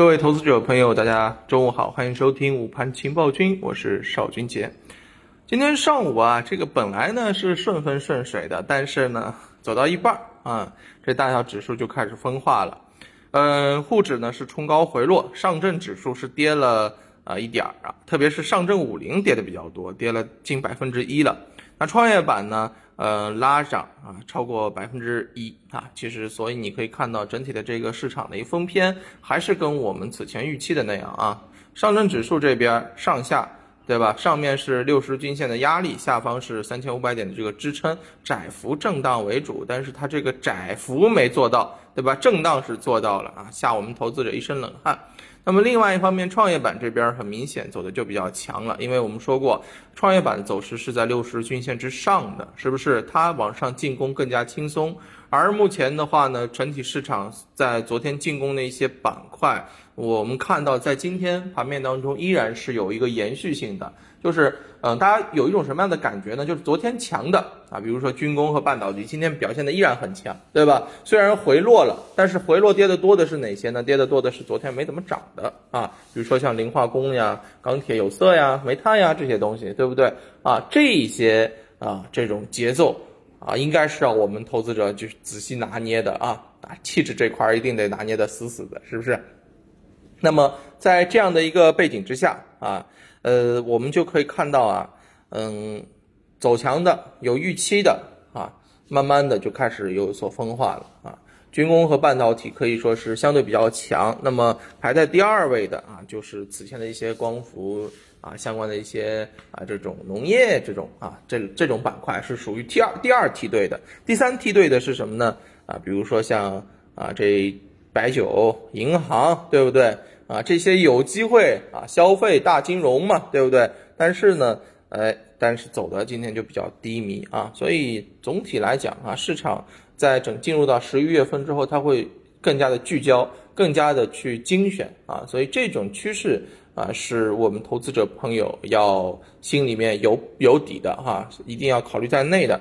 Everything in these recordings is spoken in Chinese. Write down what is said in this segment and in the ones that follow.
各位投资者朋友，大家中午好，欢迎收听午盘情报君，我是邵军杰。今天上午啊，这个本来呢是顺风顺水的，但是呢走到一半啊，这大小指数就开始分化了。嗯，沪指呢是冲高回落，上证指数是跌了啊一点儿啊，特别是上证五零跌的比较多，跌了近百分之一了。那创业板呢？呃，拉涨啊，超过百分之一啊，其实所以你可以看到整体的这个市场的一封篇，还是跟我们此前预期的那样啊。上证指数这边上下，对吧？上面是六十均线的压力，下方是三千五百点的这个支撑，窄幅震荡为主，但是它这个窄幅没做到，对吧？震荡是做到了啊，吓我们投资者一身冷汗。那么另外一方面，创业板这边很明显走的就比较强了，因为我们说过，创业板的走势是在六十均线之上的，是不是？它往上进攻更加轻松。而目前的话呢，整体市场在昨天进攻的一些板块，我们看到在今天盘面当中依然是有一个延续性的。就是，嗯，大家有一种什么样的感觉呢？就是昨天强的啊，比如说军工和半导体，今天表现的依然很强，对吧？虽然回落了，但是回落跌的多的是哪些呢？跌的多的是昨天没怎么涨的啊，比如说像磷化工呀、钢铁、有色呀、煤炭呀这些东西，对不对？啊，这些啊这种节奏啊，应该是让我们投资者就是仔细拿捏的啊，啊，气质这块儿一定得拿捏的死死的，是不是？那么在这样的一个背景之下啊。呃，我们就可以看到啊，嗯，走强的有预期的啊，慢慢的就开始有所分化了啊。军工和半导体可以说是相对比较强，那么排在第二位的啊，就是此前的一些光伏啊相关的一些啊这种农业这种啊这这种板块是属于第二第二梯队的。第三梯队的是什么呢？啊，比如说像啊这白酒、银行，对不对？啊，这些有机会啊，消费大金融嘛，对不对？但是呢，哎，但是走的今天就比较低迷啊，所以总体来讲啊，市场在整进入到十一月份之后，它会更加的聚焦，更加的去精选啊，所以这种趋势啊，是我们投资者朋友要心里面有有底的哈，一定要考虑在内的。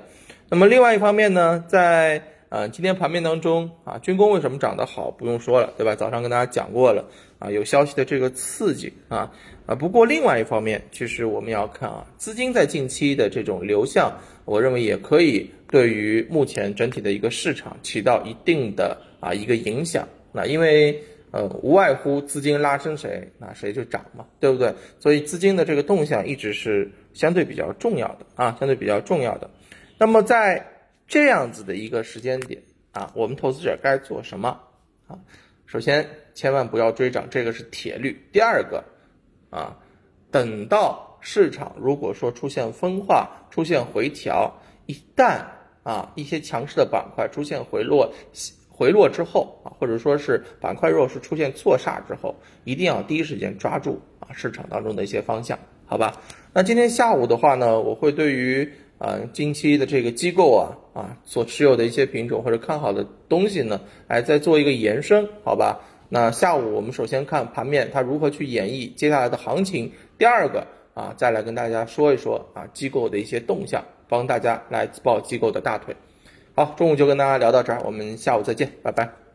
那么另外一方面呢，在呃今天盘面当中啊，军工为什么涨得好？不用说了，对吧？早上跟大家讲过了。啊，有消息的这个刺激啊啊！不过另外一方面，其实我们要看啊，资金在近期的这种流向，我认为也可以对于目前整体的一个市场起到一定的啊一个影响。那因为呃，无外乎资金拉升谁，那谁就涨嘛，对不对？所以资金的这个动向一直是相对比较重要的啊，相对比较重要的。那么在这样子的一个时间点啊，我们投资者该做什么啊？首先。千万不要追涨，这个是铁律。第二个，啊，等到市场如果说出现分化、出现回调，一旦啊一些强势的板块出现回落、回落之后啊，或者说是板块弱势出现错杀之后，一定要第一时间抓住啊市场当中的一些方向，好吧？那今天下午的话呢，我会对于啊近期的这个机构啊啊所持有的一些品种或者看好的东西呢，来再做一个延伸，好吧？那下午我们首先看盘面，它如何去演绎接下来的行情。第二个啊，再来跟大家说一说啊机构的一些动向，帮大家来抱机构的大腿。好，中午就跟大家聊到这儿，我们下午再见，拜拜。